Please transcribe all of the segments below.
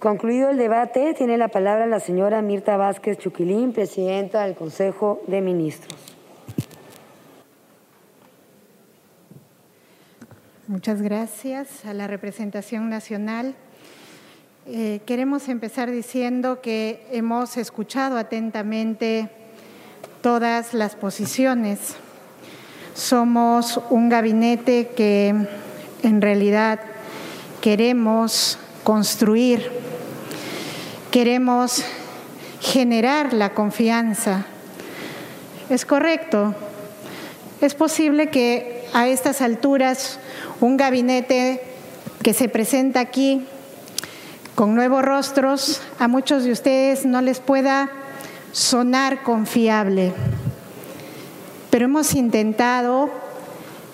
Concluido el debate, tiene la palabra la señora Mirta Vázquez Chuquilín, presidenta del Consejo de Ministros. Muchas gracias a la representación nacional. Eh, queremos empezar diciendo que hemos escuchado atentamente todas las posiciones. Somos un gabinete que en realidad queremos construir, queremos generar la confianza. Es correcto. Es posible que a estas alturas un gabinete que se presenta aquí con nuevos rostros, a muchos de ustedes no les pueda sonar confiable, pero hemos intentado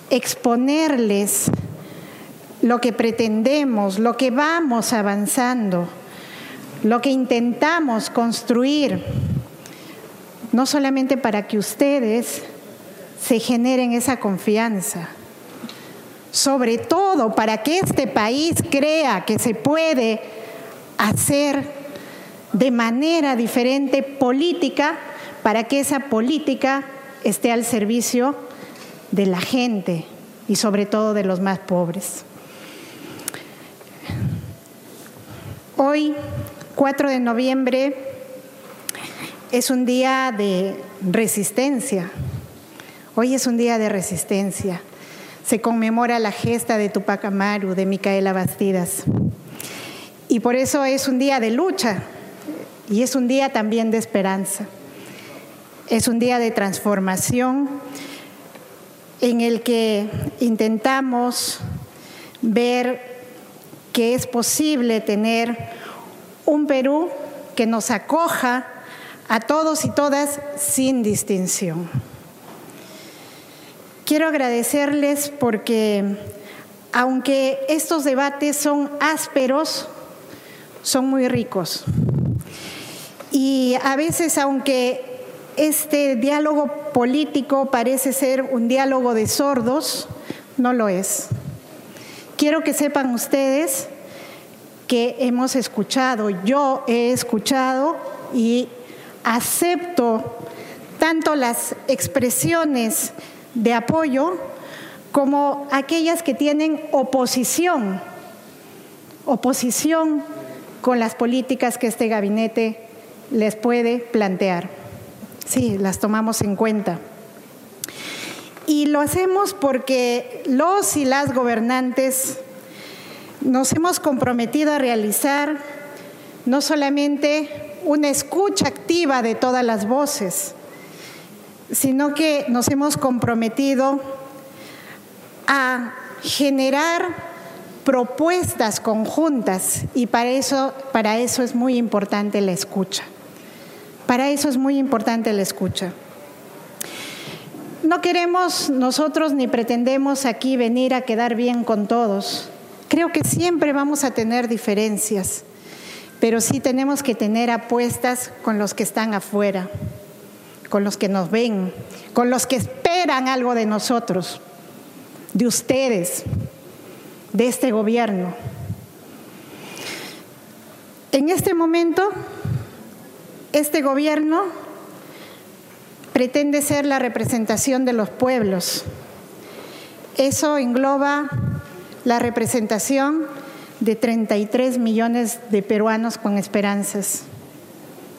exponerles lo que pretendemos, lo que vamos avanzando, lo que intentamos construir, no solamente para que ustedes se generen esa confianza, sobre todo para que este país crea que se puede hacer de manera diferente política para que esa política esté al servicio de la gente y sobre todo de los más pobres. Hoy, 4 de noviembre, es un día de resistencia. Hoy es un día de resistencia. Se conmemora la gesta de Tupac Amaru, de Micaela Bastidas. Y por eso es un día de lucha y es un día también de esperanza. Es un día de transformación en el que intentamos ver que es posible tener un Perú que nos acoja a todos y todas sin distinción. Quiero agradecerles porque aunque estos debates son ásperos, son muy ricos. Y a veces, aunque este diálogo político parece ser un diálogo de sordos, no lo es. Quiero que sepan ustedes que hemos escuchado, yo he escuchado y acepto tanto las expresiones de apoyo como aquellas que tienen oposición, oposición con las políticas que este gabinete les puede plantear. Sí, las tomamos en cuenta. Y lo hacemos porque los y las gobernantes nos hemos comprometido a realizar no solamente una escucha activa de todas las voces, sino que nos hemos comprometido a generar propuestas conjuntas y para eso, para eso es muy importante la escucha. Para eso es muy importante la escucha. No queremos nosotros ni pretendemos aquí venir a quedar bien con todos. Creo que siempre vamos a tener diferencias, pero sí tenemos que tener apuestas con los que están afuera, con los que nos ven, con los que esperan algo de nosotros, de ustedes, de este gobierno. En este momento, este gobierno pretende ser la representación de los pueblos. Eso engloba la representación de 33 millones de peruanos con esperanzas.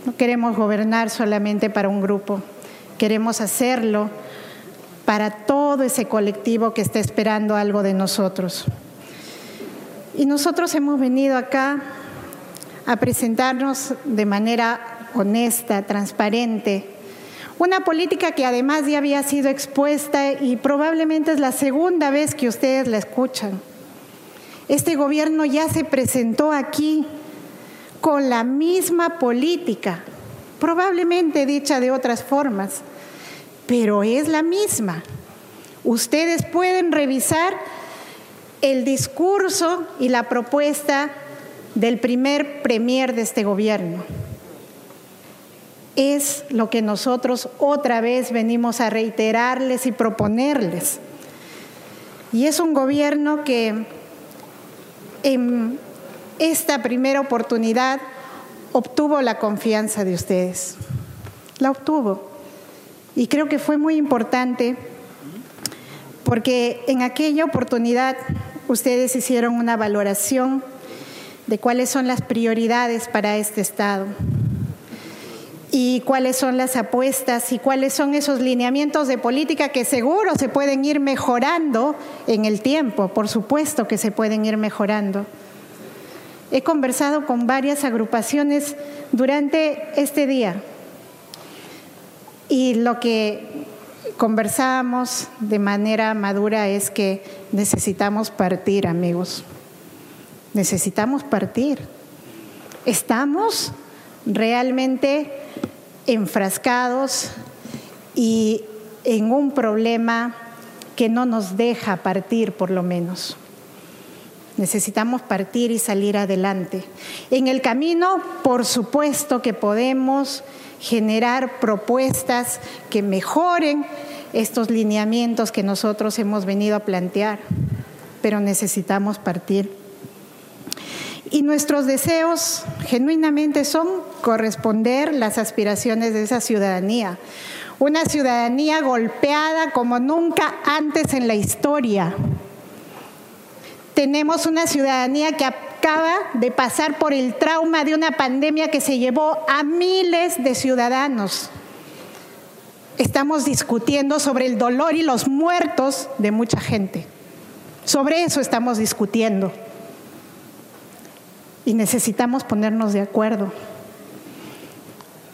No queremos gobernar solamente para un grupo, queremos hacerlo para todo ese colectivo que está esperando algo de nosotros. Y nosotros hemos venido acá a presentarnos de manera honesta, transparente, una política que además ya había sido expuesta y probablemente es la segunda vez que ustedes la escuchan. Este gobierno ya se presentó aquí con la misma política, probablemente dicha de otras formas, pero es la misma. Ustedes pueden revisar el discurso y la propuesta del primer premier de este gobierno. Es lo que nosotros otra vez venimos a reiterarles y proponerles. Y es un gobierno que en esta primera oportunidad obtuvo la confianza de ustedes. La obtuvo. Y creo que fue muy importante porque en aquella oportunidad ustedes hicieron una valoración de cuáles son las prioridades para este Estado y cuáles son las apuestas y cuáles son esos lineamientos de política que seguro se pueden ir mejorando en el tiempo, por supuesto que se pueden ir mejorando. He conversado con varias agrupaciones durante este día y lo que conversábamos de manera madura es que necesitamos partir, amigos. Necesitamos partir. Estamos realmente enfrascados y en un problema que no nos deja partir, por lo menos. Necesitamos partir y salir adelante. En el camino, por supuesto que podemos generar propuestas que mejoren estos lineamientos que nosotros hemos venido a plantear, pero necesitamos partir. Y nuestros deseos genuinamente son corresponder las aspiraciones de esa ciudadanía. Una ciudadanía golpeada como nunca antes en la historia. Tenemos una ciudadanía que acaba de pasar por el trauma de una pandemia que se llevó a miles de ciudadanos. Estamos discutiendo sobre el dolor y los muertos de mucha gente. Sobre eso estamos discutiendo y necesitamos ponernos de acuerdo.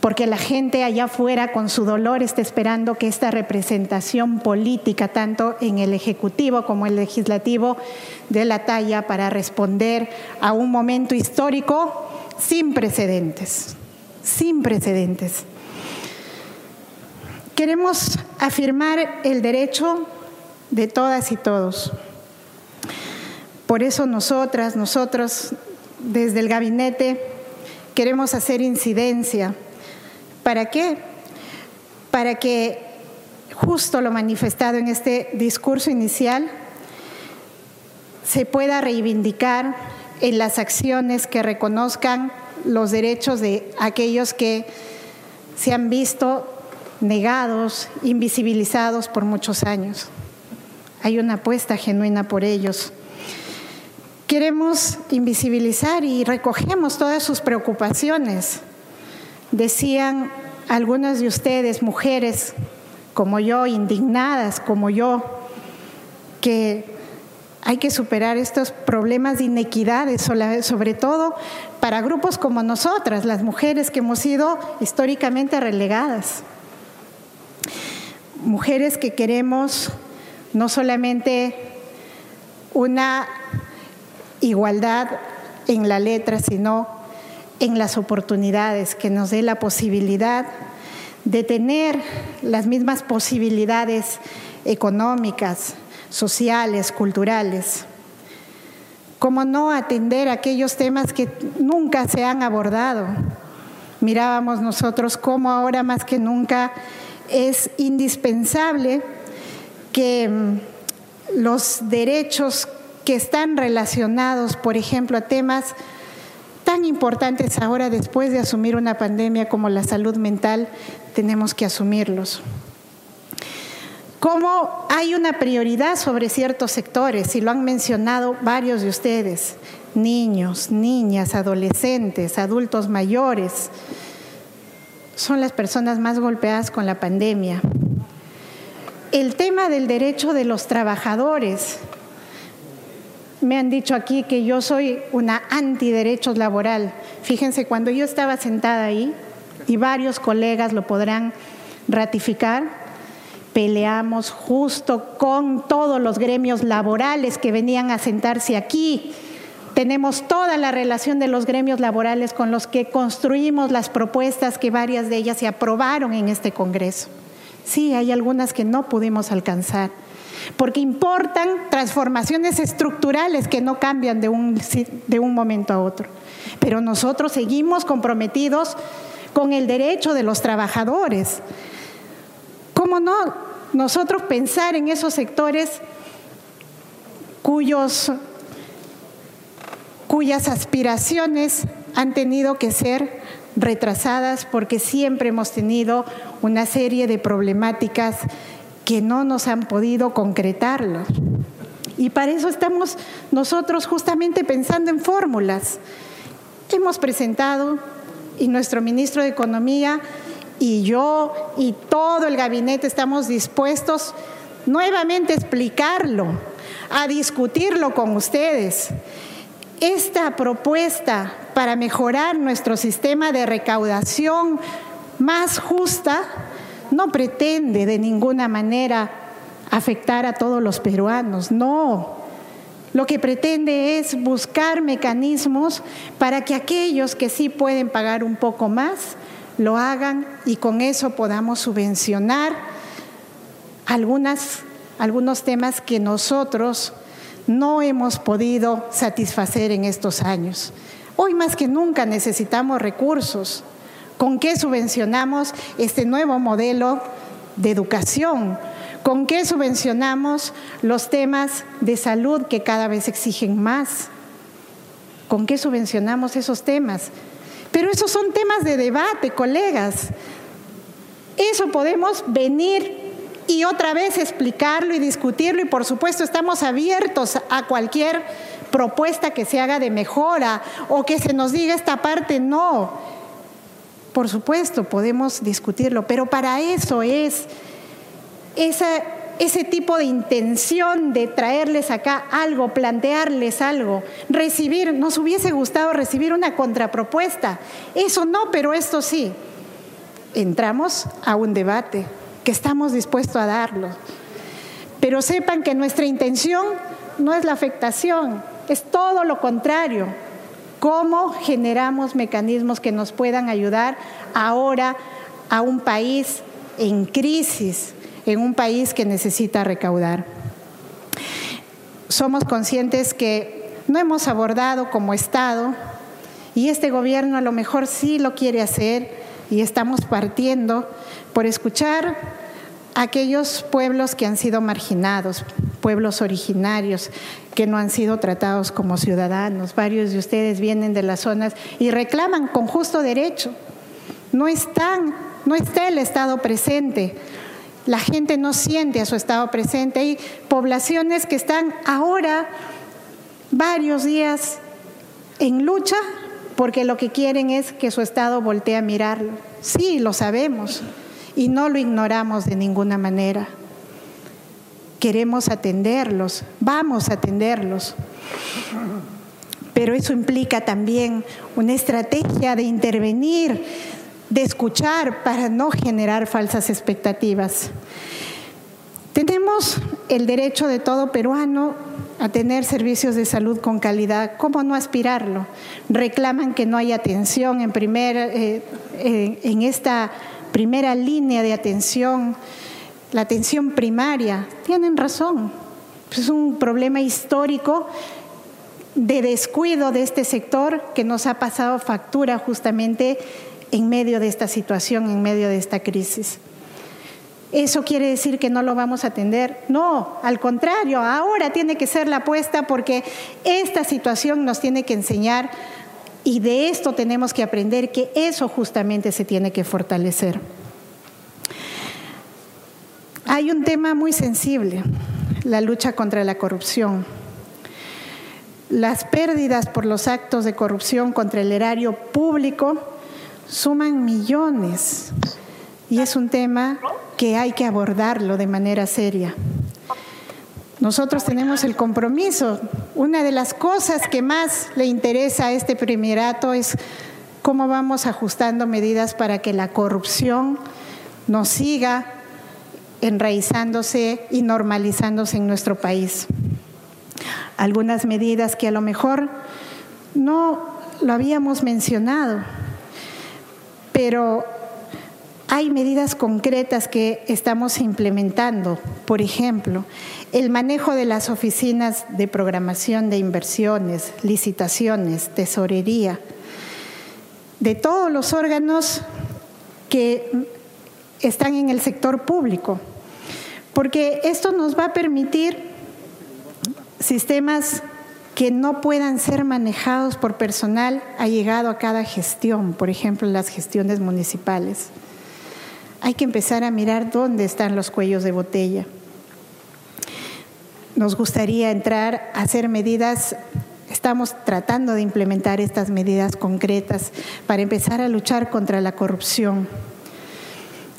Porque la gente allá afuera con su dolor está esperando que esta representación política, tanto en el Ejecutivo como el Legislativo, dé la talla para responder a un momento histórico sin precedentes, sin precedentes. Queremos afirmar el derecho de todas y todos. Por eso nosotras, nosotros desde el gabinete queremos hacer incidencia. ¿Para qué? Para que justo lo manifestado en este discurso inicial se pueda reivindicar en las acciones que reconozcan los derechos de aquellos que se han visto negados, invisibilizados por muchos años. Hay una apuesta genuina por ellos queremos invisibilizar y recogemos todas sus preocupaciones. Decían algunas de ustedes, mujeres como yo, indignadas como yo, que hay que superar estos problemas de inequidades, sobre todo para grupos como nosotras, las mujeres que hemos sido históricamente relegadas. Mujeres que queremos no solamente una igualdad en la letra, sino en las oportunidades, que nos dé la posibilidad de tener las mismas posibilidades económicas, sociales, culturales. ¿Cómo no atender aquellos temas que nunca se han abordado? Mirábamos nosotros cómo ahora más que nunca es indispensable que mm, los derechos que están relacionados, por ejemplo, a temas tan importantes ahora después de asumir una pandemia como la salud mental, tenemos que asumirlos. Cómo hay una prioridad sobre ciertos sectores, y lo han mencionado varios de ustedes, niños, niñas, adolescentes, adultos mayores, son las personas más golpeadas con la pandemia. El tema del derecho de los trabajadores, me han dicho aquí que yo soy una antiderechos laboral. Fíjense, cuando yo estaba sentada ahí, y varios colegas lo podrán ratificar, peleamos justo con todos los gremios laborales que venían a sentarse aquí. Tenemos toda la relación de los gremios laborales con los que construimos las propuestas que varias de ellas se aprobaron en este Congreso. Sí, hay algunas que no pudimos alcanzar porque importan transformaciones estructurales que no cambian de un, de un momento a otro. Pero nosotros seguimos comprometidos con el derecho de los trabajadores. ¿Cómo no nosotros pensar en esos sectores cuyos cuyas aspiraciones han tenido que ser retrasadas porque siempre hemos tenido una serie de problemáticas que no nos han podido concretarlo. Y para eso estamos nosotros justamente pensando en fórmulas. Hemos presentado, y nuestro ministro de Economía y yo y todo el gabinete estamos dispuestos nuevamente a explicarlo, a discutirlo con ustedes. Esta propuesta para mejorar nuestro sistema de recaudación más justa no pretende de ninguna manera afectar a todos los peruanos, no. Lo que pretende es buscar mecanismos para que aquellos que sí pueden pagar un poco más lo hagan y con eso podamos subvencionar algunos temas que nosotros no hemos podido satisfacer en estos años. Hoy más que nunca necesitamos recursos. ¿Con qué subvencionamos este nuevo modelo de educación? ¿Con qué subvencionamos los temas de salud que cada vez exigen más? ¿Con qué subvencionamos esos temas? Pero esos son temas de debate, colegas. Eso podemos venir y otra vez explicarlo y discutirlo y por supuesto estamos abiertos a cualquier propuesta que se haga de mejora o que se nos diga esta parte no. Por supuesto, podemos discutirlo, pero para eso es ese tipo de intención de traerles acá algo, plantearles algo, recibir, nos hubiese gustado recibir una contrapropuesta. Eso no, pero esto sí. Entramos a un debate que estamos dispuestos a darlo. Pero sepan que nuestra intención no es la afectación, es todo lo contrario. ¿Cómo generamos mecanismos que nos puedan ayudar ahora a un país en crisis, en un país que necesita recaudar. Somos conscientes que no hemos abordado como Estado y este gobierno a lo mejor sí lo quiere hacer y estamos partiendo por escuchar a aquellos pueblos que han sido marginados, pueblos originarios que no han sido tratados como ciudadanos. Varios de ustedes vienen de las zonas y reclaman con justo derecho. No están, no está el Estado presente la gente no siente a su estado presente. Hay poblaciones que están ahora varios días en lucha porque lo que quieren es que su estado voltee a mirarlo. Sí, lo sabemos y no lo ignoramos de ninguna manera. Queremos atenderlos, vamos a atenderlos. Pero eso implica también una estrategia de intervenir, de escuchar para no generar falsas expectativas. Tenemos el derecho de todo peruano a tener servicios de salud con calidad. ¿Cómo no aspirarlo? Reclaman que no hay atención en, eh, eh, en esta primera línea de atención, la atención primaria. Tienen razón. Es un problema histórico de descuido de este sector que nos ha pasado factura justamente en medio de esta situación, en medio de esta crisis. ¿Eso quiere decir que no lo vamos a atender? No, al contrario, ahora tiene que ser la apuesta porque esta situación nos tiene que enseñar y de esto tenemos que aprender que eso justamente se tiene que fortalecer. Hay un tema muy sensible, la lucha contra la corrupción. Las pérdidas por los actos de corrupción contra el erario público suman millones y es un tema que hay que abordarlo de manera seria. Nosotros tenemos el compromiso. Una de las cosas que más le interesa a este primerato es cómo vamos ajustando medidas para que la corrupción no siga enraizándose y normalizándose en nuestro país. Algunas medidas que a lo mejor no lo habíamos mencionado pero hay medidas concretas que estamos implementando. Por ejemplo, el manejo de las oficinas de programación de inversiones, licitaciones, tesorería, de todos los órganos que están en el sector público, porque esto nos va a permitir sistemas que no puedan ser manejados por personal ha llegado a cada gestión, por ejemplo, las gestiones municipales. Hay que empezar a mirar dónde están los cuellos de botella. Nos gustaría entrar a hacer medidas, estamos tratando de implementar estas medidas concretas para empezar a luchar contra la corrupción.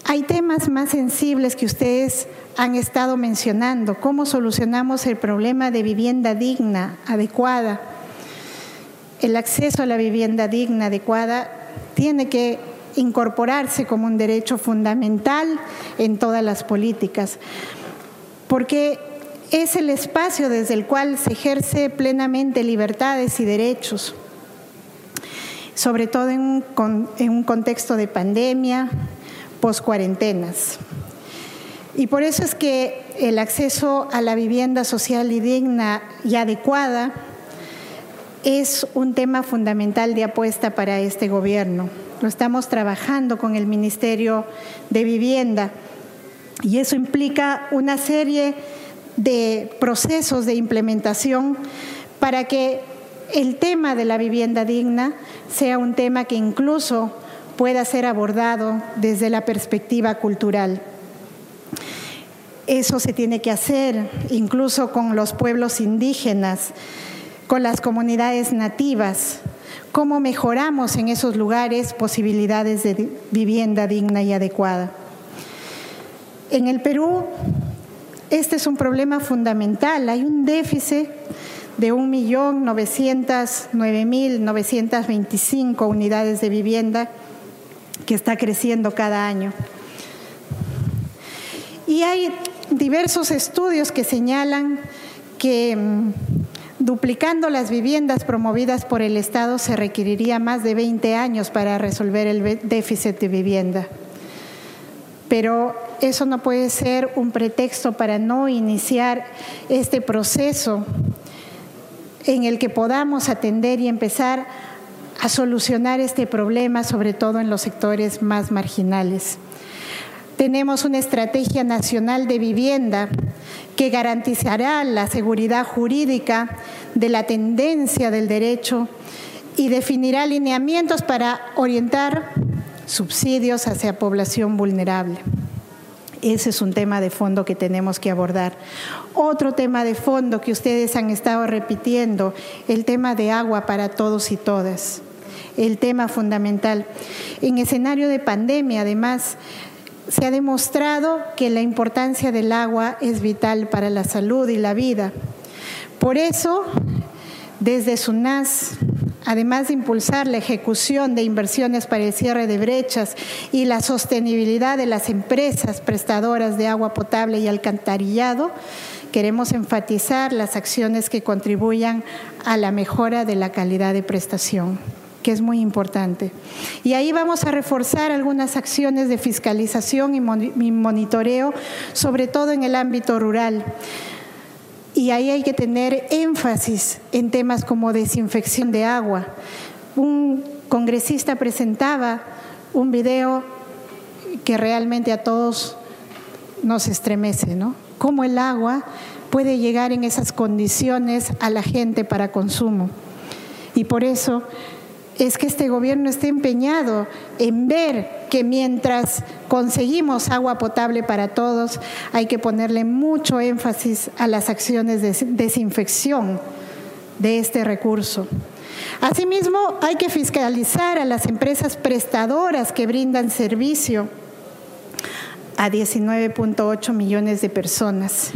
Hay temas más sensibles que ustedes han estado mencionando, cómo solucionamos el problema de vivienda digna, adecuada. El acceso a la vivienda digna, adecuada, tiene que incorporarse como un derecho fundamental en todas las políticas, porque es el espacio desde el cual se ejerce plenamente libertades y derechos, sobre todo en un, en un contexto de pandemia, post-cuarentenas. Y por eso es que el acceso a la vivienda social y digna y adecuada es un tema fundamental de apuesta para este gobierno. Lo estamos trabajando con el Ministerio de Vivienda y eso implica una serie de procesos de implementación para que el tema de la vivienda digna sea un tema que incluso pueda ser abordado desde la perspectiva cultural. Eso se tiene que hacer incluso con los pueblos indígenas, con las comunidades nativas. ¿Cómo mejoramos en esos lugares posibilidades de vivienda digna y adecuada? En el Perú, este es un problema fundamental. Hay un déficit de 1.909.925 unidades de vivienda que está creciendo cada año. Y hay diversos estudios que señalan que mm, duplicando las viviendas promovidas por el Estado se requeriría más de 20 años para resolver el déficit de vivienda. Pero eso no puede ser un pretexto para no iniciar este proceso en el que podamos atender y empezar a solucionar este problema, sobre todo en los sectores más marginales. Tenemos una estrategia nacional de vivienda que garantizará la seguridad jurídica de la tendencia del derecho y definirá lineamientos para orientar subsidios hacia población vulnerable. Ese es un tema de fondo que tenemos que abordar. Otro tema de fondo que ustedes han estado repitiendo, el tema de agua para todos y todas, el tema fundamental. En escenario de pandemia, además, se ha demostrado que la importancia del agua es vital para la salud y la vida. Por eso, desde SUNAS, además de impulsar la ejecución de inversiones para el cierre de brechas y la sostenibilidad de las empresas prestadoras de agua potable y alcantarillado, queremos enfatizar las acciones que contribuyan a la mejora de la calidad de prestación que es muy importante. Y ahí vamos a reforzar algunas acciones de fiscalización y monitoreo, sobre todo en el ámbito rural. Y ahí hay que tener énfasis en temas como desinfección de agua. Un congresista presentaba un video que realmente a todos nos estremece, ¿no? Cómo el agua puede llegar en esas condiciones a la gente para consumo. Y por eso es que este gobierno está empeñado en ver que mientras conseguimos agua potable para todos, hay que ponerle mucho énfasis a las acciones de desinfección de este recurso. Asimismo, hay que fiscalizar a las empresas prestadoras que brindan servicio a 19.8 millones de personas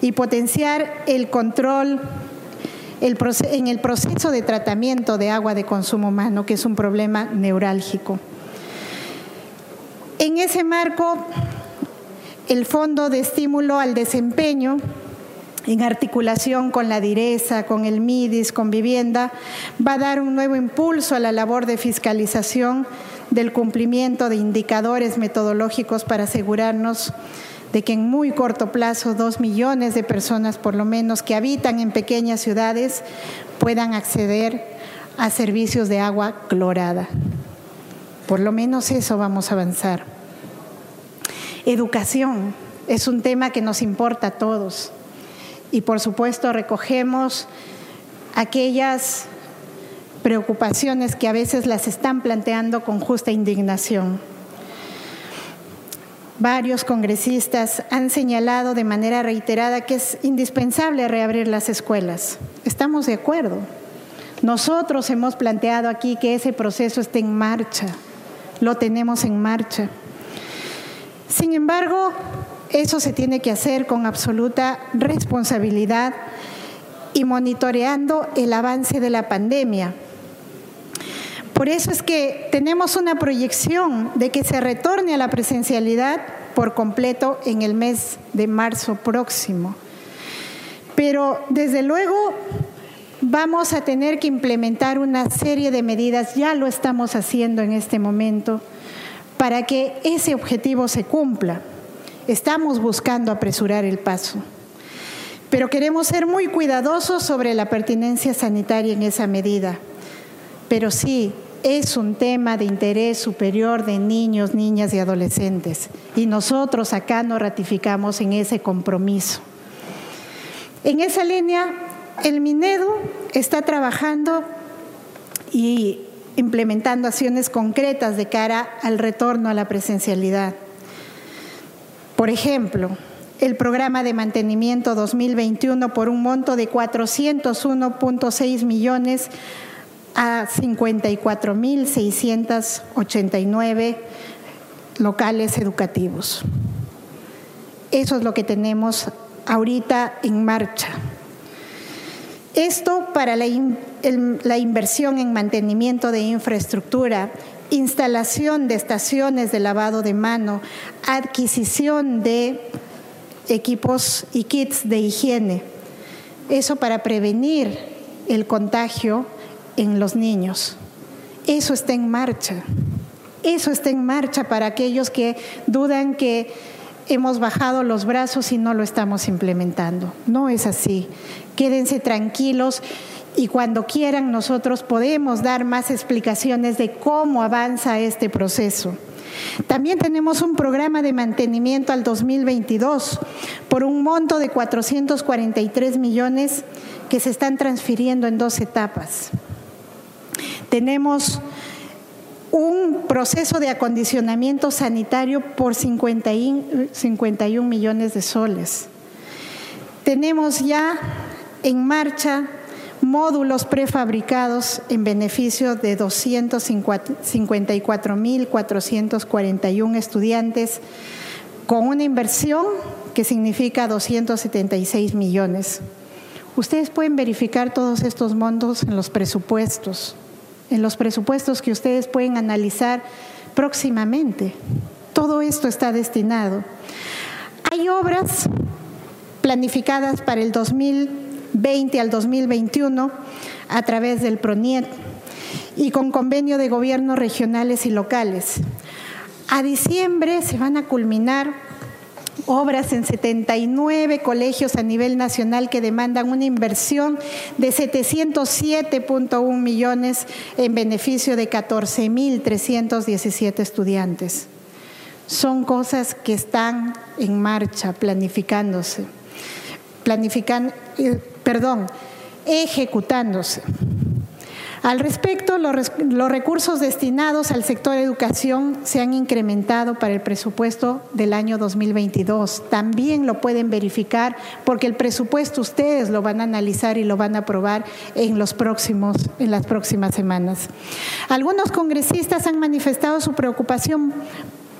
y potenciar el control en el proceso de tratamiento de agua de consumo humano, que es un problema neurálgico. En ese marco, el Fondo de Estímulo al Desempeño, en articulación con la DIRESA, con el MIDIS, con Vivienda, va a dar un nuevo impulso a la labor de fiscalización del cumplimiento de indicadores metodológicos para asegurarnos de que en muy corto plazo dos millones de personas por lo menos que habitan en pequeñas ciudades puedan acceder a servicios de agua clorada. Por lo menos eso vamos a avanzar. Educación es un tema que nos importa a todos y por supuesto recogemos aquellas preocupaciones que a veces las están planteando con justa indignación. Varios congresistas han señalado de manera reiterada que es indispensable reabrir las escuelas. Estamos de acuerdo. Nosotros hemos planteado aquí que ese proceso esté en marcha. Lo tenemos en marcha. Sin embargo, eso se tiene que hacer con absoluta responsabilidad y monitoreando el avance de la pandemia. Por eso es que tenemos una proyección de que se retorne a la presencialidad por completo en el mes de marzo próximo. Pero desde luego vamos a tener que implementar una serie de medidas, ya lo estamos haciendo en este momento, para que ese objetivo se cumpla. Estamos buscando apresurar el paso, pero queremos ser muy cuidadosos sobre la pertinencia sanitaria en esa medida. Pero sí, es un tema de interés superior de niños, niñas y adolescentes. Y nosotros acá nos ratificamos en ese compromiso. En esa línea, el Minedu está trabajando y implementando acciones concretas de cara al retorno a la presencialidad. Por ejemplo, el programa de mantenimiento 2021 por un monto de 401.6 millones a 54.689 locales educativos. Eso es lo que tenemos ahorita en marcha. Esto para la, la, inversión en mantenimiento de infraestructura, instalación de estaciones de lavado de mano, adquisición de equipos y kits de higiene. Eso para prevenir el contagio en los niños. Eso está en marcha. Eso está en marcha para aquellos que dudan que hemos bajado los brazos y no lo estamos implementando. No es así. Quédense tranquilos y cuando quieran nosotros podemos dar más explicaciones de cómo avanza este proceso. También tenemos un programa de mantenimiento al 2022 por un monto de 443 millones que se están transfiriendo en dos etapas. Tenemos un proceso de acondicionamiento sanitario por 51 millones de soles. Tenemos ya en marcha módulos prefabricados en beneficio de 254.441 estudiantes con una inversión que significa 276 millones. Ustedes pueden verificar todos estos montos en los presupuestos en los presupuestos que ustedes pueden analizar próximamente. Todo esto está destinado. Hay obras planificadas para el 2020 al 2021 a través del PRONIET y con convenio de gobiernos regionales y locales. A diciembre se van a culminar obras en 79 colegios a nivel nacional que demandan una inversión de 707.1 millones en beneficio de 14.317 estudiantes. Son cosas que están en marcha, planificándose, planifican, eh, perdón, ejecutándose. Al respecto, los, recursos destinados al sector educación se han incrementado para el presupuesto del año 2022. También lo pueden verificar porque el presupuesto ustedes lo van a analizar y lo van a aprobar en, los próximos, en las próximas semanas. Algunos congresistas han manifestado su preocupación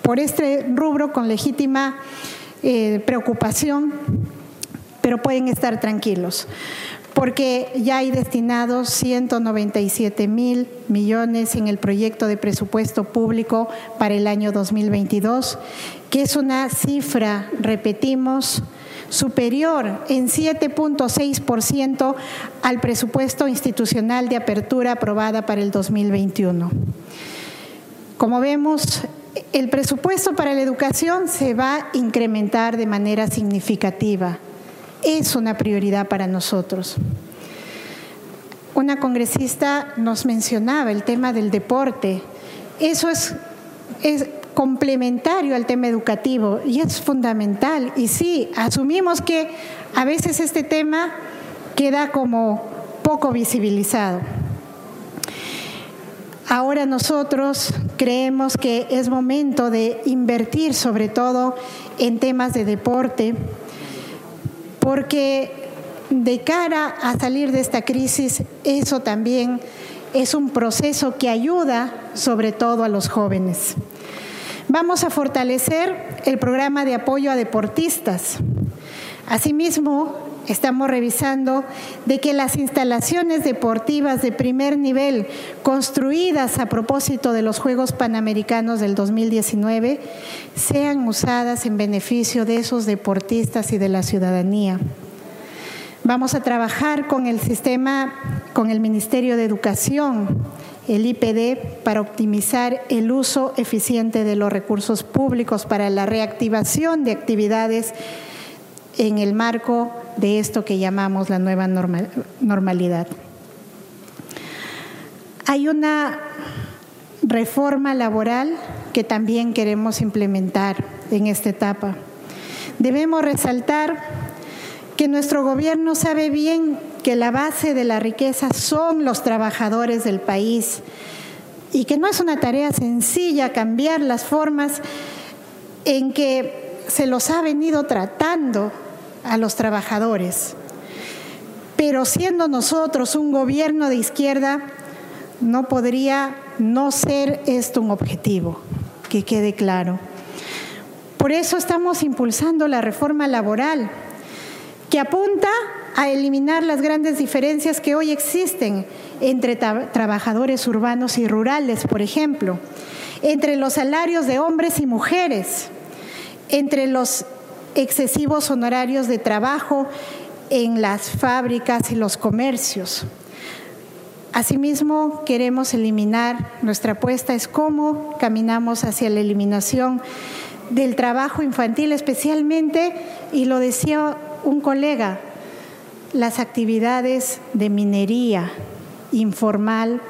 por este rubro con legítima eh, preocupación, pero pueden estar tranquilos porque ya hay destinados 197 mil millones en el proyecto de presupuesto público para el año 2022, que es una cifra, repetimos, superior en 7.6% al presupuesto institucional de apertura aprobada para el 2021. Como vemos, el presupuesto para la educación se va a incrementar de manera significativa es una prioridad para nosotros. Una congresista nos mencionaba el tema del deporte. Eso es, complementario al tema educativo y es fundamental. Y sí, asumimos que a veces este tema queda como poco visibilizado. Ahora nosotros creemos que es momento de invertir sobre todo en temas de deporte, porque de cara a salir de esta crisis, eso también es un proceso que ayuda sobre todo a los jóvenes. Vamos a fortalecer el programa de apoyo a deportistas. Asimismo, estamos revisando de que las instalaciones deportivas de primer nivel construidas a propósito de los Juegos Panamericanos del 2019 sean usadas en beneficio de esos deportistas y de la ciudadanía. Vamos a trabajar con el sistema, con el Ministerio de Educación, el IPD, para optimizar el uso eficiente de los recursos públicos para la reactivación de actividades en el marco de esto que llamamos la nueva normalidad. Hay una reforma laboral que también queremos implementar en esta etapa. Debemos resaltar que nuestro gobierno sabe bien que la base de la riqueza son los trabajadores del país y que no es una tarea sencilla cambiar las formas en que se los ha venido tratando a los trabajadores. Pero siendo nosotros un gobierno de izquierda, no podría no ser esto un objetivo, que quede claro. Por eso estamos impulsando la reforma laboral, que apunta a eliminar las grandes diferencias que hoy existen entre trabajadores urbanos y rurales, por ejemplo, entre los salarios de hombres y mujeres, entre los excesivos honorarios de trabajo en las fábricas y los comercios. Asimismo, queremos eliminar, nuestra apuesta es cómo caminamos hacia la eliminación del trabajo infantil, especialmente, y lo decía un colega, las actividades de minería informal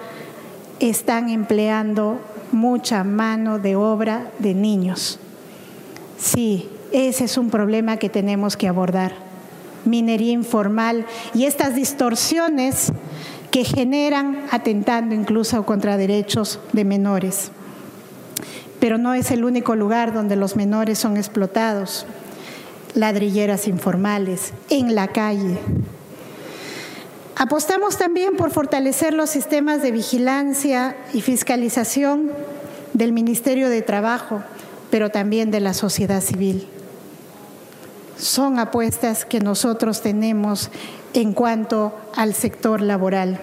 están empleando mucha mano de obra de niños. Sí, ese es un problema que tenemos que abordar. Minería informal y estas distorsiones que generan atentando incluso contra derechos de menores. Pero no es el único lugar donde los menores son explotados. Ladrilleras informales, en la calle. Apostamos también por fortalecer los sistemas de vigilancia y fiscalización del Ministerio de Trabajo, pero también de la sociedad civil son apuestas que nosotros tenemos en cuanto al sector laboral.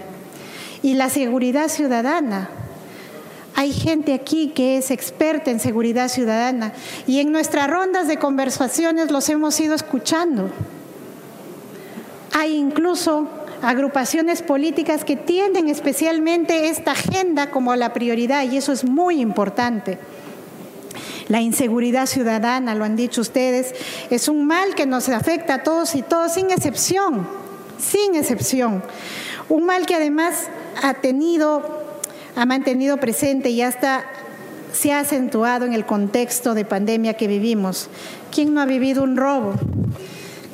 Y la seguridad ciudadana. Hay gente aquí que es experta en seguridad ciudadana y en nuestras rondas de conversaciones los hemos ido escuchando. Hay incluso agrupaciones políticas que tienen especialmente esta agenda como la prioridad y eso es muy importante. La inseguridad ciudadana, lo han dicho ustedes, es un mal que nos afecta a todos y todos, sin excepción, sin excepción. Un mal que además ha tenido, ha mantenido presente y hasta se ha acentuado en el contexto de pandemia que vivimos. ¿Quién no ha vivido un robo?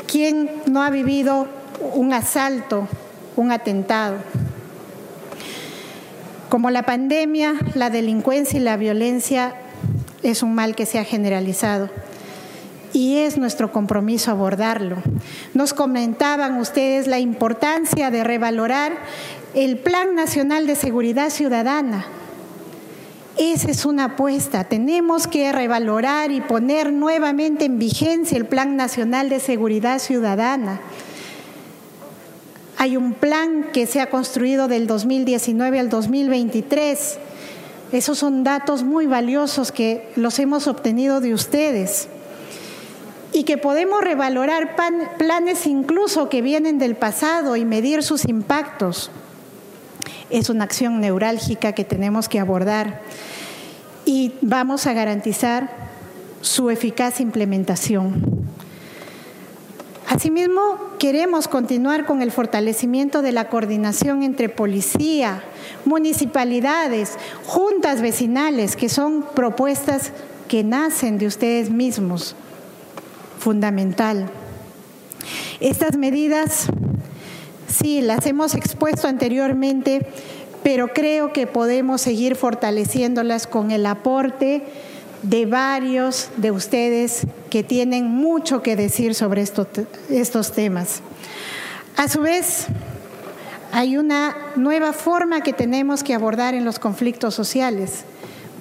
¿Quién no ha vivido un asalto, un atentado? Como la pandemia, la delincuencia y la violencia es un mal que se ha generalizado y es nuestro compromiso abordarlo. Nos comentaban ustedes la importancia de revalorar el Plan Nacional de Seguridad Ciudadana. Esa es una apuesta. Tenemos que revalorar y poner nuevamente en vigencia el Plan Nacional de Seguridad Ciudadana. Hay un plan que se ha construido del 2019 al 2023 esos son datos muy valiosos que los hemos obtenido de ustedes y que podemos revalorar planes incluso que vienen del pasado y medir sus impactos. Es una acción neurálgica que tenemos que abordar y vamos a garantizar su eficaz implementación. Asimismo, queremos continuar con el fortalecimiento de la coordinación entre policía, municipalidades, juntas vecinales, que son propuestas que nacen de ustedes mismos. Fundamental. Estas medidas Sí, las hemos expuesto anteriormente, pero creo que podemos seguir fortaleciéndolas con el aporte de varios de ustedes que tienen mucho que decir sobre estos temas. A su vez, hay una nueva forma que tenemos que abordar en los conflictos sociales.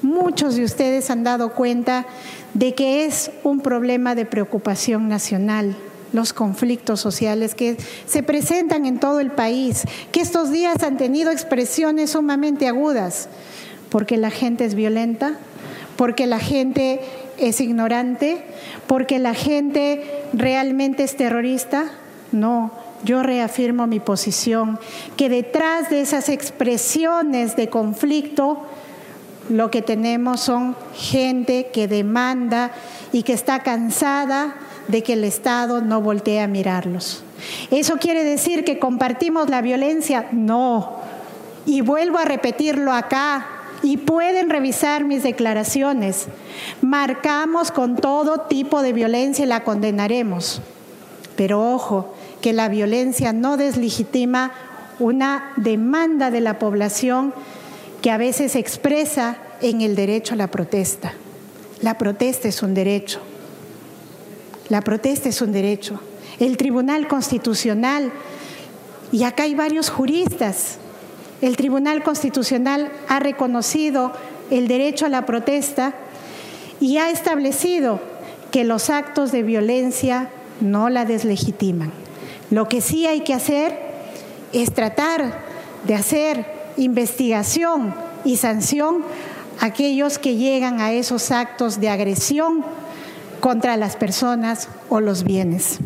Muchos de ustedes han dado cuenta de que es un problema de preocupación nacional los conflictos sociales que se presentan en todo el país, que estos días han tenido expresiones sumamente agudas, porque la gente es violenta, porque la gente es ignorante, porque la gente realmente es terrorista. No, yo reafirmo mi posición, que detrás de esas expresiones de conflicto, lo que tenemos son gente que demanda y que está cansada de que el Estado no voltee a mirarlos. ¿Eso quiere decir que compartimos la violencia? No. Y vuelvo a repetirlo acá, y pueden revisar mis declaraciones. Marcamos con todo tipo de violencia y la condenaremos. Pero ojo, que la violencia no deslegitima una demanda de la población que a veces expresa en el derecho a la protesta. La protesta es un derecho. La protesta es un derecho. El Tribunal Constitucional, y acá hay varios juristas, el Tribunal Constitucional ha reconocido el derecho a la protesta y ha establecido que los actos de violencia no la deslegitiman. Lo que sí hay que hacer es tratar de hacer investigación y sanción a aquellos que llegan a esos actos de agresión contra las personas o los bienes.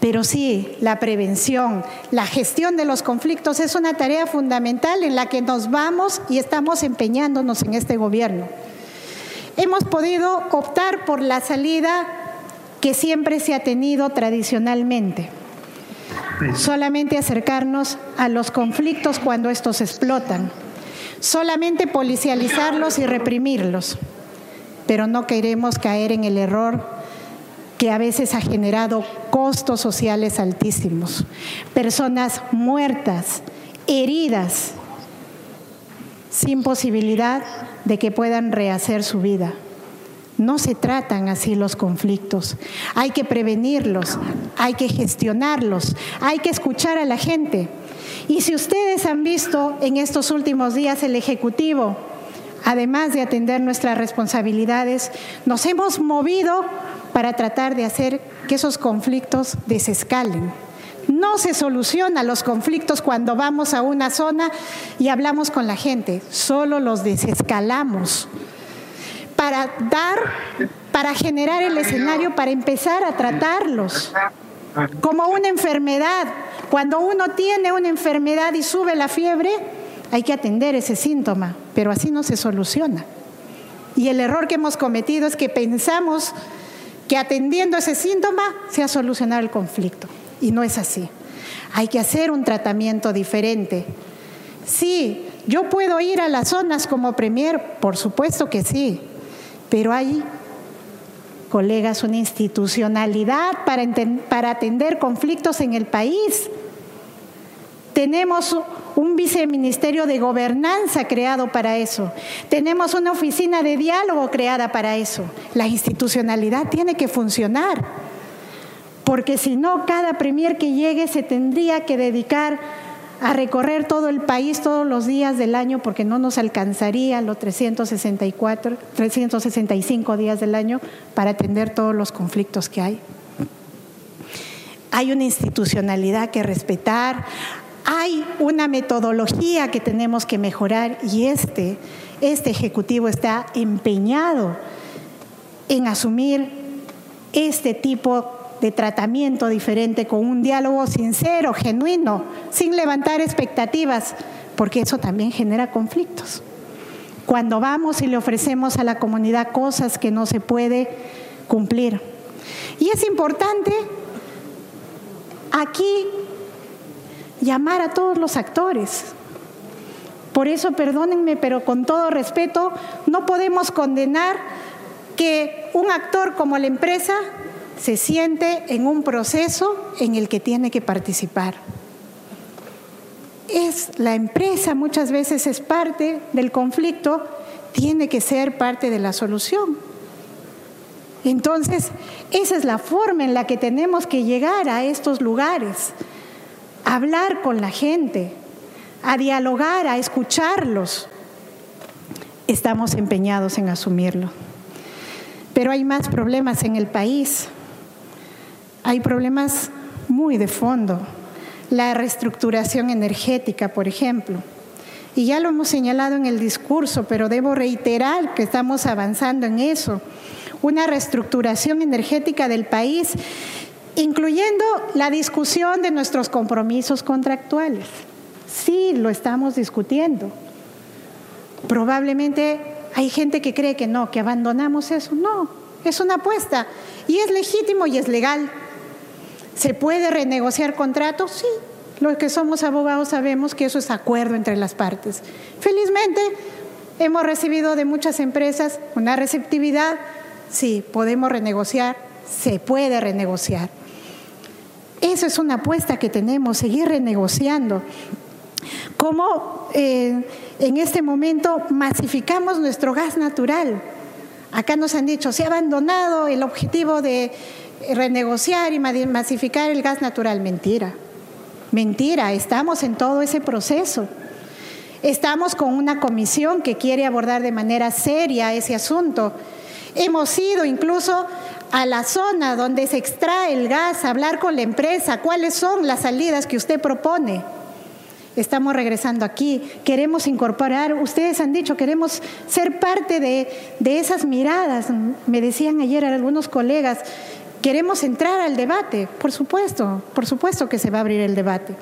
Pero sí, la prevención, la gestión de los conflictos es una tarea fundamental en la que nos vamos y estamos empeñándonos en este gobierno. Hemos podido optar por la salida que siempre se ha tenido tradicionalmente. Solamente acercarnos a los conflictos cuando estos explotan. Solamente policializarlos y reprimirlos pero no queremos caer en el error que a veces ha generado costos sociales altísimos. Personas muertas, heridas, sin posibilidad de que puedan rehacer su vida. No se tratan así los conflictos. Hay que prevenirlos, hay que gestionarlos, hay que escuchar a la gente. Y si ustedes han visto en estos últimos días el Ejecutivo además de atender nuestras responsabilidades, nos hemos movido para tratar de hacer que esos conflictos desescalen. No se solucionan los conflictos cuando vamos a una zona y hablamos con la gente, solo los desescalamos para dar, para generar el escenario, para empezar a tratarlos como una enfermedad. Cuando uno tiene una enfermedad y sube la fiebre, hay que atender ese síntoma, pero así no se soluciona. Y el error que hemos cometido es que pensamos que atendiendo ese síntoma se ha solucionado el conflicto. Y no es así. Hay que hacer un tratamiento diferente. Sí, yo puedo ir a las zonas como premier, por supuesto que sí, pero hay, colegas, una institucionalidad para, para atender conflictos en el país. Tenemos un viceministerio de gobernanza creado para eso. Tenemos una oficina de diálogo creada para eso. La institucionalidad tiene que funcionar, porque si no, cada premier que llegue se tendría que dedicar a recorrer todo el país todos los días del año porque no nos alcanzaría los 364, 365 días del año para atender todos los conflictos que hay. Hay una institucionalidad que respetar, hay una metodología que tenemos que mejorar y este, este Ejecutivo está empeñado en asumir este tipo de tratamiento diferente con un diálogo sincero, genuino, sin levantar expectativas, porque eso también genera conflictos. Cuando vamos y le ofrecemos a la comunidad cosas que no se puede cumplir. Y es importante aquí llamar a todos los actores. Por eso, perdónenme, pero con todo respeto, no podemos condenar que un actor como la empresa se siente en un proceso en el que tiene que participar. es la empresa muchas veces es parte del conflicto, tiene que ser parte de la solución. Entonces, esa es la forma en la que tenemos que llegar a estos lugares, hablar con la gente, a dialogar, a escucharlos. Estamos empeñados en asumirlo. Pero hay más problemas en el país. Hay problemas muy de fondo. La reestructuración energética, por ejemplo. Y ya lo hemos señalado en el discurso, pero debo reiterar que estamos avanzando en eso. Una reestructuración energética del país, incluyendo la discusión de nuestros compromisos contractuales. Sí, lo estamos discutiendo. Probablemente hay gente que cree que no, que abandonamos eso. No, es una apuesta y es legítimo y es legal. ¿Se puede renegociar contratos? Sí. Los que somos abogados sabemos que eso es acuerdo entre las partes. Felizmente hemos recibido de muchas empresas una receptividad. Sí, podemos renegociar, se puede renegociar. Eso es una apuesta que tenemos, seguir renegociando. ¿Cómo eh, en este momento masificamos nuestro gas natural? Acá nos han dicho, se ha abandonado el objetivo de renegociar y masificar el gas natural. Mentira, mentira, estamos en todo ese proceso. Estamos con una comisión que quiere abordar de manera seria ese asunto. Hemos ido incluso a la zona donde se extrae el gas, hablar con la empresa, cuáles son las salidas que usted propone. Estamos regresando aquí, queremos incorporar, ustedes han dicho, queremos ser parte de, esas miradas, me decían ayer algunos colegas, queremos entrar al debate, por supuesto, por supuesto que se va a abrir el debate,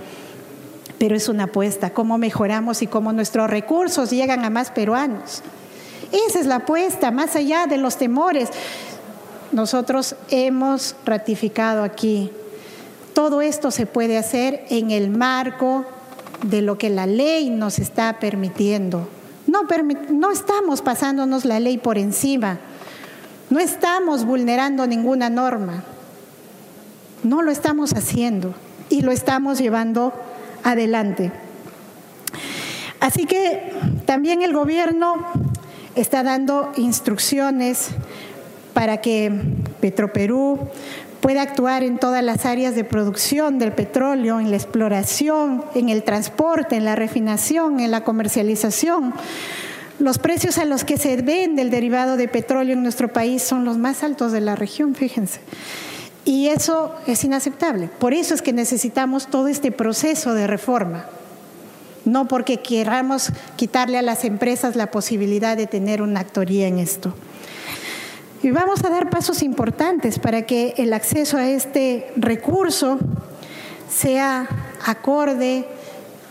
pero es una apuesta, cómo mejoramos y cómo nuestros recursos llegan a más peruanos. Esa es la apuesta, más allá de los temores. Nosotros hemos ratificado aquí, todo esto se puede hacer en el marco de lo que la ley nos está permitiendo. No, estamos pasándonos la ley por encima, no estamos vulnerando ninguna norma, no lo estamos haciendo y lo estamos llevando adelante. Así que también el gobierno está dando instrucciones para que Petroperú puede actuar en todas las áreas de producción del petróleo, en la exploración, en el transporte, en la refinación, en la comercialización. Los precios a los que se vende el derivado de petróleo en nuestro país son los más altos de la región, fíjense. Y eso es inaceptable. Por eso es que necesitamos todo este proceso de reforma. No porque queramos quitarle a las empresas la posibilidad de tener una actoría en esto. Y vamos a dar pasos importantes para que el acceso a este recurso sea acorde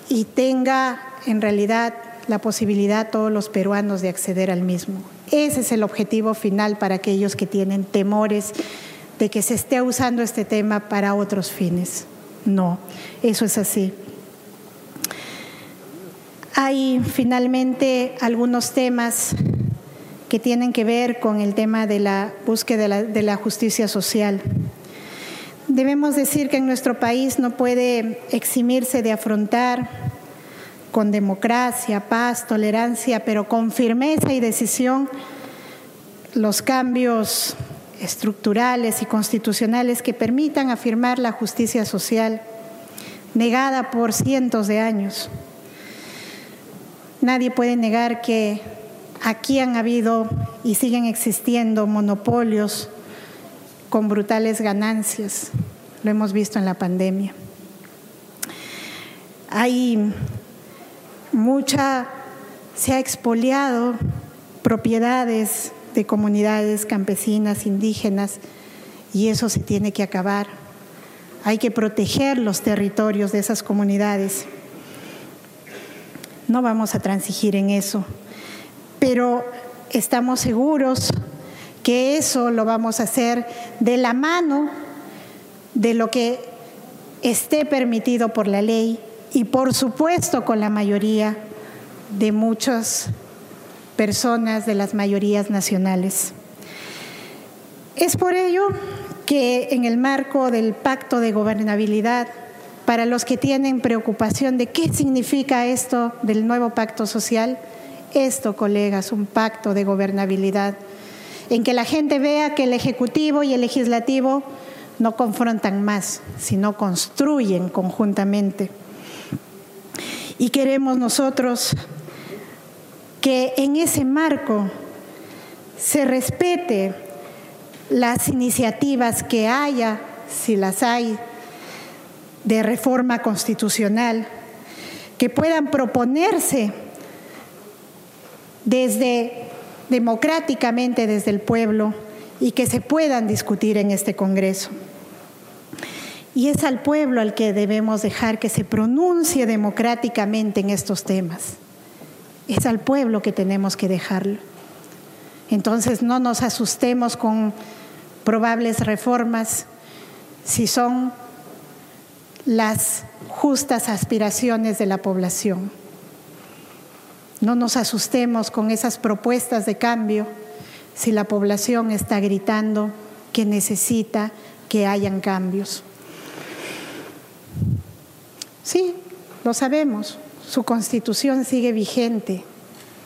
y tenga en realidad la posibilidad todos los peruanos de acceder al mismo. Ese es el objetivo final para aquellos que tienen temores de que se esté usando este tema para otros fines. No, eso es así. Hay finalmente algunos temas que tienen que ver con el tema de la búsqueda de la, justicia social. Debemos decir que en nuestro país no puede eximirse de afrontar con democracia, paz, tolerancia, pero con firmeza y decisión los cambios estructurales y constitucionales que permitan afirmar la justicia social negada por cientos de años. Nadie puede negar que Aquí han habido y siguen existiendo monopolios con brutales ganancias. Lo hemos visto en la pandemia. Hay mucha, se ha expoliado propiedades de comunidades campesinas, indígenas, y eso se tiene que acabar. Hay que proteger los territorios de esas comunidades. No vamos a transigir en eso pero estamos seguros que eso lo vamos a hacer de la mano de lo que esté permitido por la ley y por supuesto con la mayoría de muchas personas de las mayorías nacionales. Es por ello que en el marco del pacto de gobernabilidad para los que tienen preocupación de qué significa esto del nuevo pacto social, esto, colegas, un pacto de gobernabilidad, en que la gente vea que el Ejecutivo y el Legislativo no confrontan más, sino construyen conjuntamente. Y queremos nosotros que en ese marco se respete las iniciativas que haya, si las hay, de reforma constitucional, que puedan proponerse desde democráticamente desde el pueblo y que se puedan discutir en este Congreso. Y es al pueblo al que debemos dejar que se pronuncie democráticamente en estos temas. Es al pueblo que tenemos que dejarlo. Entonces no nos asustemos con probables reformas si son las justas aspiraciones de la población. No nos asustemos con esas propuestas de cambio si la población está gritando que necesita que hayan cambios. Sí, lo sabemos, su constitución sigue vigente,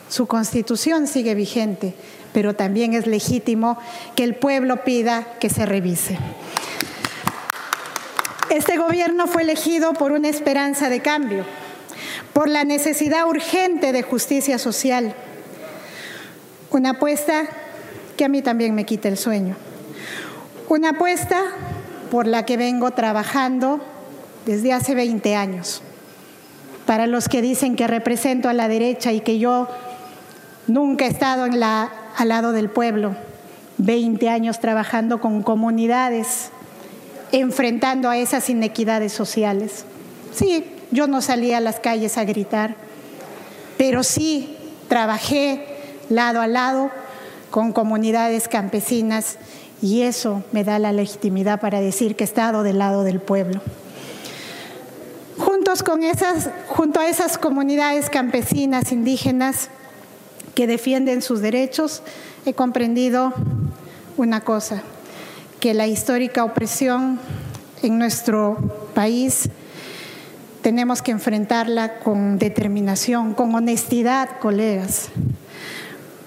su constitución sigue vigente, pero también es legítimo que el pueblo pida que se revise. Este gobierno fue elegido por una esperanza de cambio, por la necesidad urgente de justicia social, una apuesta que a mí también me quita el sueño, una apuesta por la que vengo trabajando desde hace 20 años. Para los que dicen que represento a la derecha y que yo nunca he estado al lado del pueblo, 20 años trabajando con comunidades, enfrentando a esas inequidades sociales. Sí, yo no salía a las calles a gritar, pero sí trabajé lado a lado con comunidades campesinas y eso me da la legitimidad para decir que he estado del lado del pueblo. Juntos con esas, junto a esas comunidades campesinas indígenas, que defienden sus derechos, he comprendido una cosa, que la histórica opresión en nuestro país tenemos que enfrentarla con determinación, con honestidad, colegas,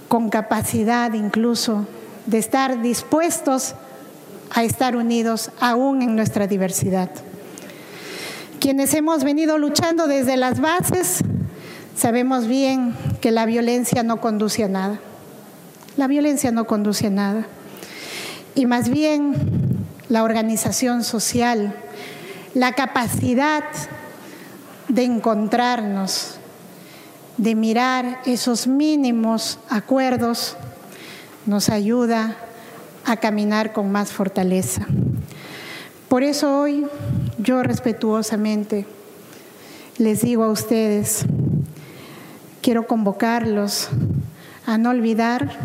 con capacidad incluso de estar dispuestos a estar unidos aún en nuestra diversidad. Quienes hemos venido luchando desde las bases, Sabemos bien que la violencia no conduce a nada. La violencia no conduce a nada. Y más bien la organización social, la capacidad de encontrarnos, de mirar esos mínimos acuerdos, nos ayuda a caminar con más fortaleza. Por eso hoy yo respetuosamente les digo a ustedes, quiero convocarlos a no olvidar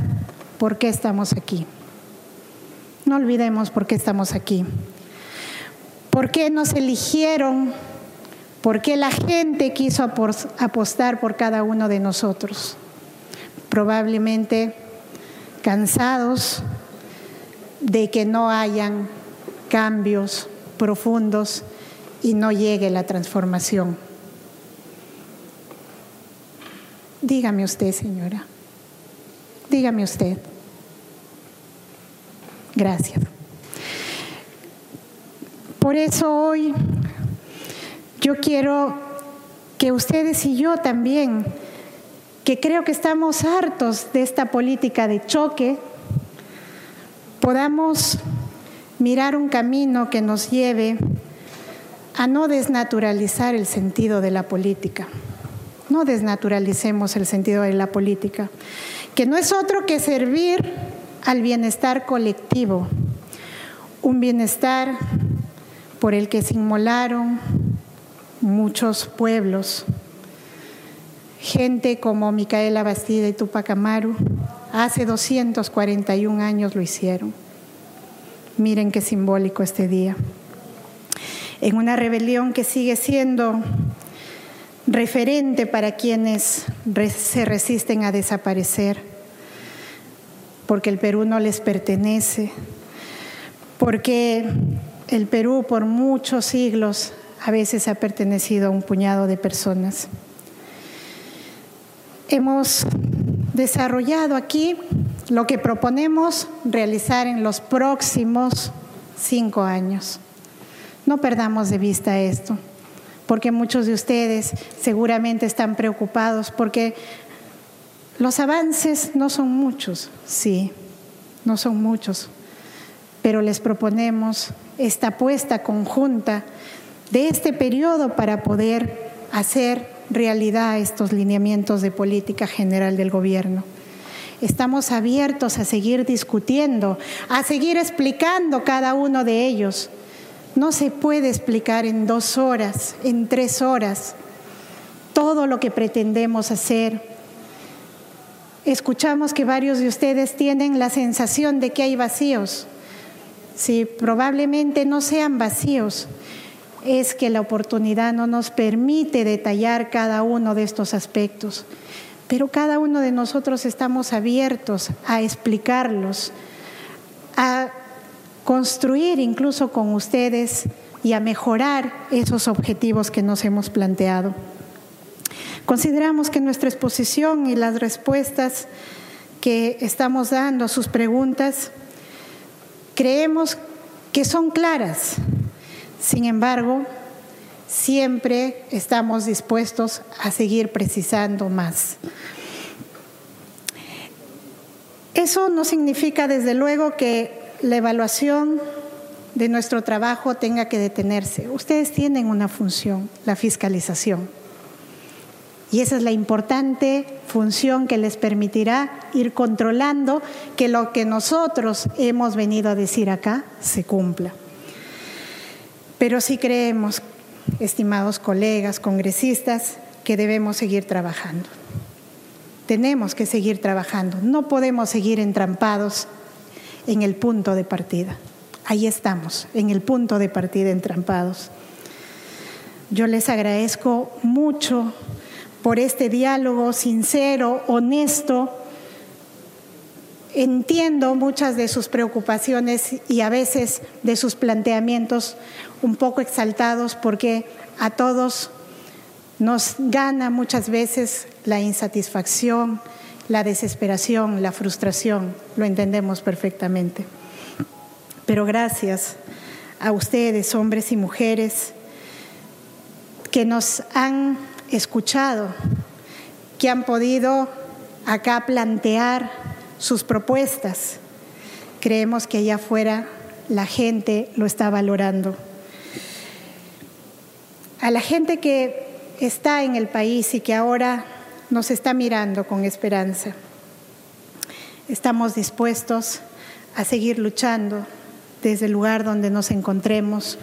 por qué estamos aquí. No olvidemos por qué estamos aquí. ¿Por qué nos eligieron? ¿Por qué la gente quiso apostar por cada uno de nosotros? Probablemente cansados de que no hayan cambios profundos y no llegue la transformación. Dígame usted, señora. Dígame usted. Gracias. Por eso hoy yo quiero que ustedes y yo también, que creo que estamos hartos de esta política de choque, podamos mirar un camino que nos lleve a no desnaturalizar el sentido de la política. No desnaturalicemos el sentido de la política, que no es otro que servir al bienestar colectivo, un bienestar por el que se inmolaron muchos pueblos. Gente como Micaela Bastida y Tupac Amaru, hace 241 años lo hicieron. Miren qué simbólico este día. En una rebelión que sigue siendo referente para quienes se resisten a desaparecer, porque el Perú no les pertenece, porque el Perú por muchos siglos a veces ha pertenecido a un puñado de personas. Hemos desarrollado aquí lo que proponemos realizar en los próximos cinco años. No perdamos de vista esto, porque muchos de ustedes seguramente están preocupados porque los avances no son muchos, sí, no son muchos, pero les proponemos esta apuesta conjunta de este periodo para poder hacer realidad estos lineamientos de política general del gobierno. Estamos abiertos a seguir discutiendo, a seguir explicando cada uno de ellos. No se puede explicar en dos horas, en tres horas, todo lo que pretendemos hacer. Escuchamos que varios de ustedes tienen la sensación de que hay vacíos. Sí, probablemente no sean vacíos, es que la oportunidad no nos permite detallar cada uno de estos aspectos, pero cada uno de nosotros estamos abiertos a explicarlos, a construir incluso con ustedes y a mejorar esos objetivos que nos hemos planteado. Consideramos que nuestra exposición y las respuestas que estamos dando a sus preguntas, creemos que son claras, sin embargo, siempre estamos dispuestos a seguir precisando más. Eso no significa, desde luego, que la evaluación de nuestro trabajo tenga que detenerse. Ustedes tienen una función, la fiscalización. Y esa es la importante función que les permitirá ir controlando que lo que nosotros hemos venido a decir acá se cumpla. Pero sí creemos, estimados colegas, congresistas, que debemos seguir trabajando. Tenemos que seguir trabajando. No podemos seguir entrampados en el punto de partida. Ahí estamos, en el punto de partida entrampados. Yo les agradezco mucho por este diálogo sincero, honesto, Entiendo muchas de sus preocupaciones y a veces de sus planteamientos un poco exaltados porque a todos nos gana muchas veces la insatisfacción, la desesperación, la frustración, lo entendemos perfectamente. Pero gracias a ustedes, hombres y mujeres, que nos han escuchado, que han podido acá plantear sus propuestas. Creemos que allá afuera la gente lo está valorando. A la gente que está en el país y que ahora nos está mirando con esperanza, estamos dispuestos a seguir luchando desde el lugar donde nos encontremos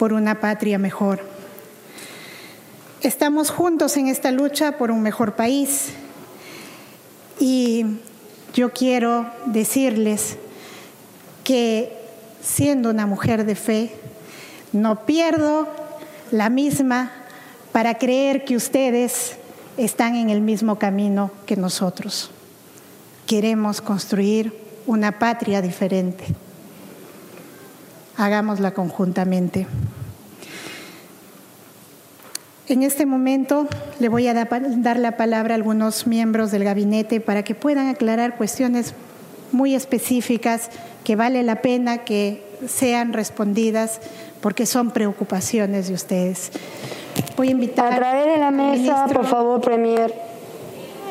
por una patria mejor. Estamos juntos en esta lucha por un mejor país y yo quiero decirles que siendo una mujer de fe, no pierdo la misma para creer que ustedes están en el mismo camino que nosotros. Queremos construir una patria diferente. Hagámosla conjuntamente. En este momento le voy a dar la palabra a algunos miembros del gabinete para que puedan aclarar cuestiones muy específicas que vale la pena que sean respondidas porque son preocupaciones de ustedes. Voy a invitar a través de la mesa, por favor, Premier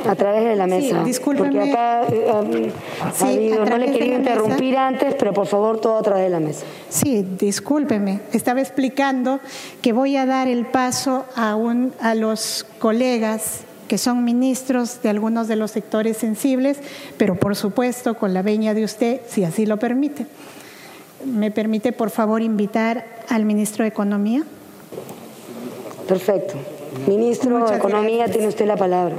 a través de la mesa. Sí, Porque acá eh, um, no le quería interrumpir antes, pero por favor todo a través de la mesa. Sí, discúlpeme. Estaba explicando que voy a dar el paso a, un, a los colegas que son ministros de algunos de los sectores sensibles, pero por supuesto con la veña de usted, si así lo permite. ¿Me permite, por favor, invitar al ministro de Economía? Perfecto. Ministro de Economía, tiene usted la palabra.